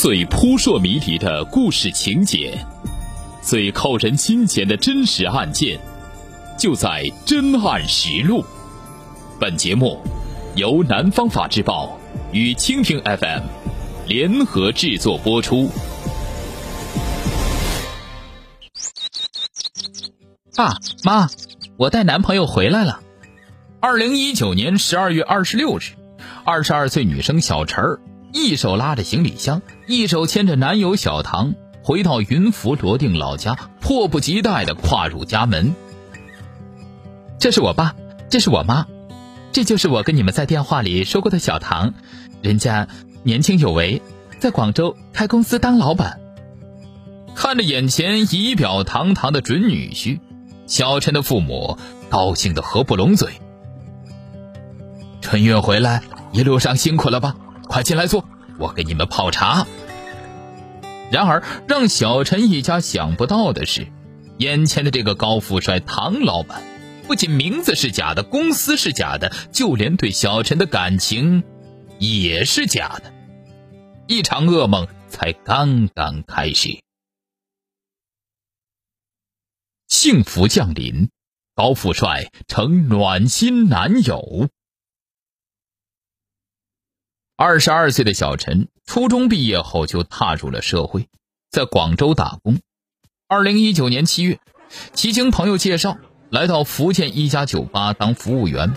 最扑朔迷离的故事情节，最扣人心弦的真实案件，就在《真案实录》。本节目由南方法制报与蜻蜓 FM 联合制作播出。爸妈，我带男朋友回来了。二零一九年十二月二十六日，二十二岁女生小陈儿一手拉着行李箱，一手牵着男友小唐，回到云浮罗定老家，迫不及待的跨入家门。这是我爸，这是我妈，这就是我跟你们在电话里说过的小唐，人家年轻有为，在广州开公司当老板。看着眼前仪表堂堂的准女婿，小陈的父母高兴的合不拢嘴。春运回来，一路上辛苦了吧？快进来坐，我给你们泡茶。然而，让小陈一家想不到的是，眼前的这个高富帅唐老板，不仅名字是假的，公司是假的，就连对小陈的感情也是假的。一场噩梦才刚刚开始。幸福降临，高富帅成暖心男友。二十二岁的小陈，初中毕业后就踏入了社会，在广州打工。二零一九年七月，其经朋友介绍，来到福建一家酒吧当服务员。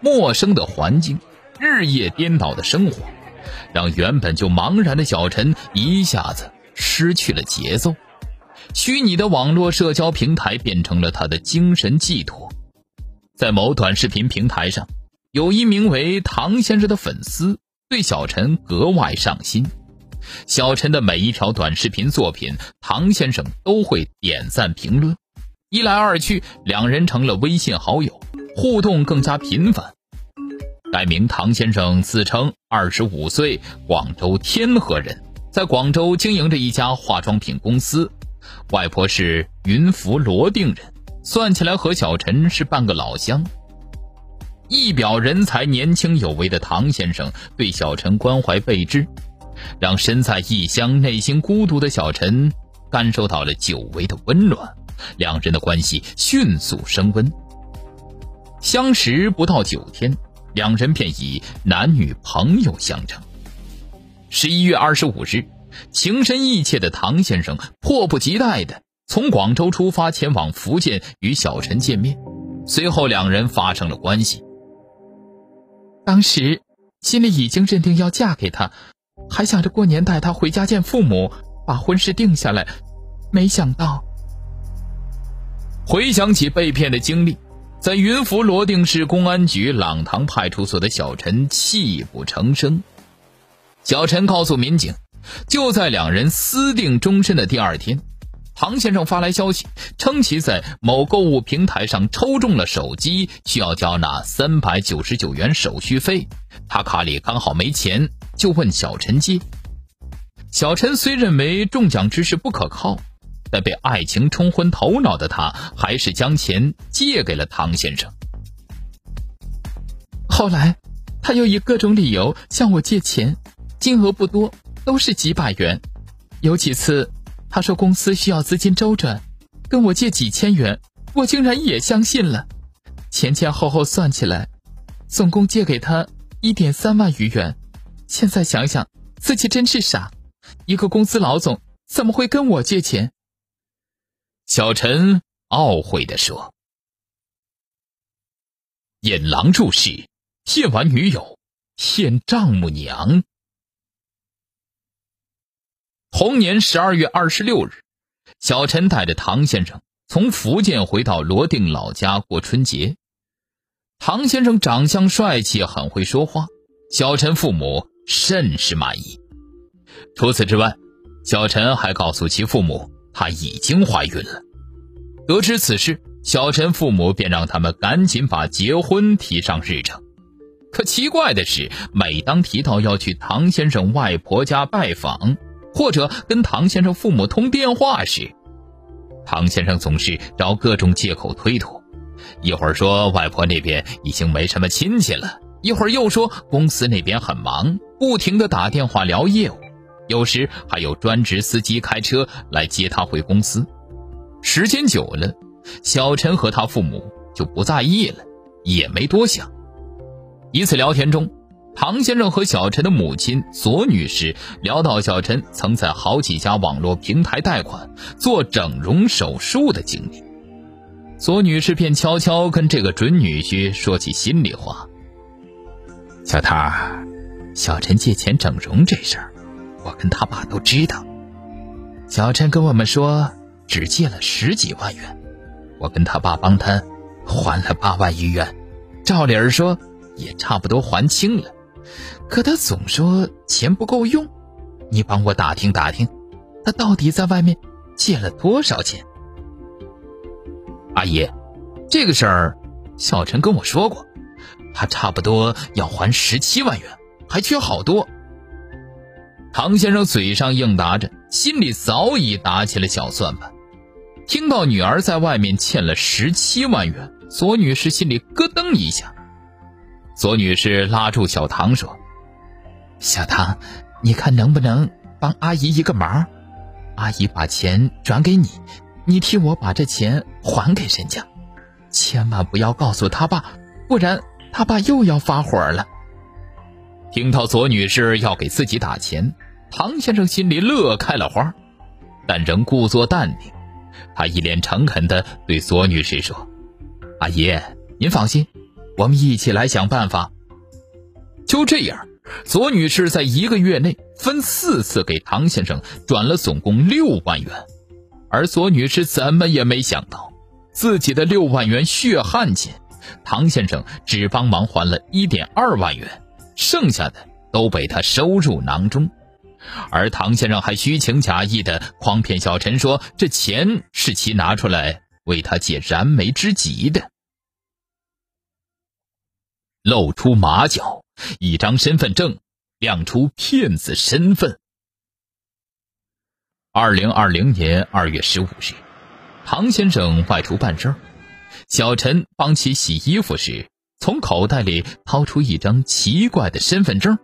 陌生的环境，日夜颠倒的生活，让原本就茫然的小陈一下子失去了节奏。虚拟的网络社交平台变成了他的精神寄托。在某短视频平台上，有一名为唐先生的粉丝。对小陈格外上心，小陈的每一条短视频作品，唐先生都会点赞评论。一来二去，两人成了微信好友，互动更加频繁。该名唐先生自称二十五岁，广州天河人，在广州经营着一家化妆品公司，外婆是云浮罗定人，算起来和小陈是半个老乡。一表人才、年轻有为的唐先生对小陈关怀备至，让身在异乡、内心孤独的小陈感受到了久违的温暖，两人的关系迅速升温。相识不到九天，两人便以男女朋友相称。十一月二十五日，情深意切的唐先生迫不及待地从广州出发，前往福建与小陈见面，随后两人发生了关系。当时心里已经认定要嫁给他，还想着过年带他回家见父母，把婚事定下来。没想到，回想起被骗的经历，在云浮罗定市公安局朗塘派出所的小陈泣不成声。小陈告诉民警，就在两人私定终身的第二天。唐先生发来消息，称其在某购物平台上抽中了手机，需要交纳三百九十九元手续费。他卡里刚好没钱，就问小陈借。小陈虽认为中奖之事不可靠，但被爱情冲昏头脑的他，还是将钱借给了唐先生。后来，他又以各种理由向我借钱，金额不多，都是几百元。有几次。他说公司需要资金周转，跟我借几千元，我竟然也相信了。前前后后算起来，总共借给他一点三万余元。现在想想，自己真是傻，一个公司老总怎么会跟我借钱？小陈懊悔地说：“引狼入室，骗完女友，骗丈母娘。”同年十二月二十六日，小陈带着唐先生从福建回到罗定老家过春节。唐先生长相帅气，很会说话，小陈父母甚是满意。除此之外，小陈还告诉其父母，她已经怀孕了。得知此事，小陈父母便让他们赶紧把结婚提上日程。可奇怪的是，每当提到要去唐先生外婆家拜访，或者跟唐先生父母通电话时，唐先生总是找各种借口推脱，一会儿说外婆那边已经没什么亲戚了，一会儿又说公司那边很忙，不停的打电话聊业务，有时还有专职司机开车来接他回公司。时间久了，小陈和他父母就不在意了，也没多想。一次聊天中，唐先生和小陈的母亲左女士聊到小陈曾在好几家网络平台贷款做整容手术的经历，左女士便悄悄跟这个准女婿说起心里话：“小唐，小陈借钱整容这事儿，我跟他爸都知道。小陈跟我们说只借了十几万元，我跟他爸帮他还了八万余元，照理儿说。”也差不多还清了，可他总说钱不够用，你帮我打听打听，他到底在外面借了多少钱？阿姨，这个事儿，小陈跟我说过，他差不多要还十七万元，还缺好多。唐先生嘴上应答着，心里早已打起了小算盘。听到女儿在外面欠了十七万元，左女士心里咯噔一下。左女士拉住小唐说：“小唐，你看能不能帮阿姨一个忙？阿姨把钱转给你，你替我把这钱还给人家，千万不要告诉他爸，不然他爸又要发火了。”听到左女士要给自己打钱，唐先生心里乐开了花，但仍故作淡定。他一脸诚恳地对左女士说：“阿姨，您放心。”我们一起来想办法。就这样，左女士在一个月内分四次给唐先生转了总共六万元，而左女士怎么也没想到，自己的六万元血汗钱，唐先生只帮忙还了一点二万元，剩下的都被他收入囊中。而唐先生还虚情假意的诓骗小陈说，这钱是其拿出来为他解燃眉之急的。露出马脚，一张身份证亮出骗子身份。二零二零年二月十五日，唐先生外出办事，小陈帮其洗衣服时，从口袋里掏出一张奇怪的身份证。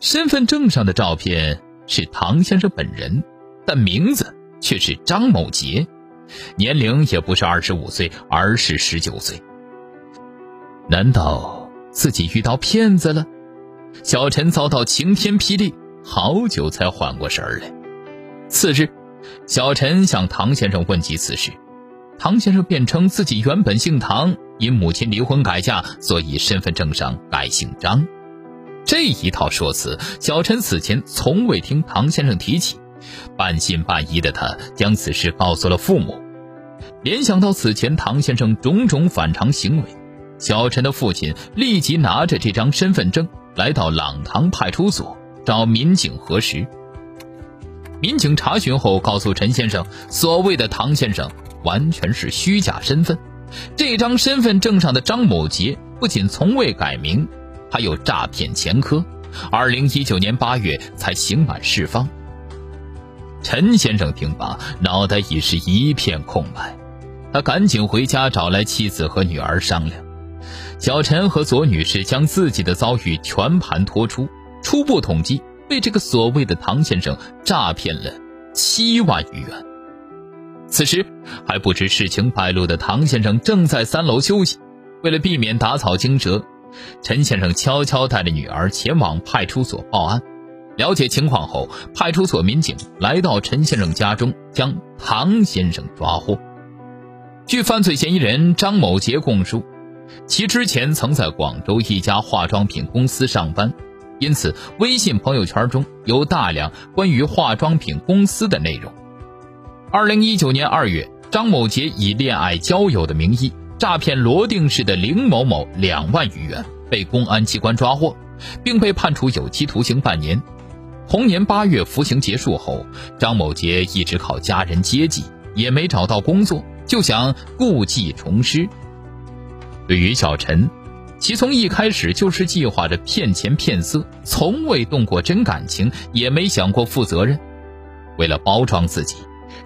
身份证上的照片是唐先生本人，但名字却是张某杰，年龄也不是二十五岁，而是十九岁。难道？自己遇到骗子了，小陈遭到晴天霹雳，好久才缓过神来。次日，小陈向唐先生问及此事，唐先生辩称自己原本姓唐，因母亲离婚改嫁，所以身份证上改姓张。这一套说辞，小陈此前从未听唐先生提起，半信半疑的他将此事告诉了父母。联想到此前唐先生种种反常行为。小陈的父亲立即拿着这张身份证来到朗塘派出所找民警核实。民警查询后告诉陈先生，所谓的唐先生完全是虚假身份，这张身份证上的张某杰不仅从未改名，还有诈骗前科。二零一九年八月才刑满释放。陈先生听罢，脑袋已是一片空白，他赶紧回家找来妻子和女儿商量。小陈和左女士将自己的遭遇全盘托出，初步统计被这个所谓的唐先生诈骗了七万余元。此时还不知事情败露的唐先生正在三楼休息，为了避免打草惊蛇，陈先生悄悄带着女儿前往派出所报案。了解情况后，派出所民警来到陈先生家中，将唐先生抓获。据犯罪嫌疑人张某杰供述。其之前曾在广州一家化妆品公司上班，因此微信朋友圈中有大量关于化妆品公司的内容。二零一九年二月，张某杰以恋爱交友的名义诈骗罗定市的林某某两万余元，被公安机关抓获，并被判处有期徒刑半年。同年八月服刑结束后，张某杰一直靠家人接济，也没找到工作，就想故技重施。对于小陈，其从一开始就是计划着骗钱骗色，从未动过真感情，也没想过负责任。为了包装自己，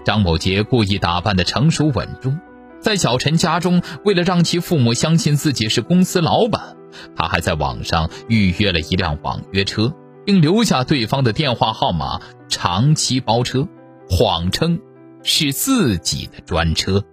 张某杰故意打扮的成熟稳重，在小陈家中，为了让其父母相信自己是公司老板，他还在网上预约了一辆网约车，并留下对方的电话号码，长期包车，谎称是自己的专车。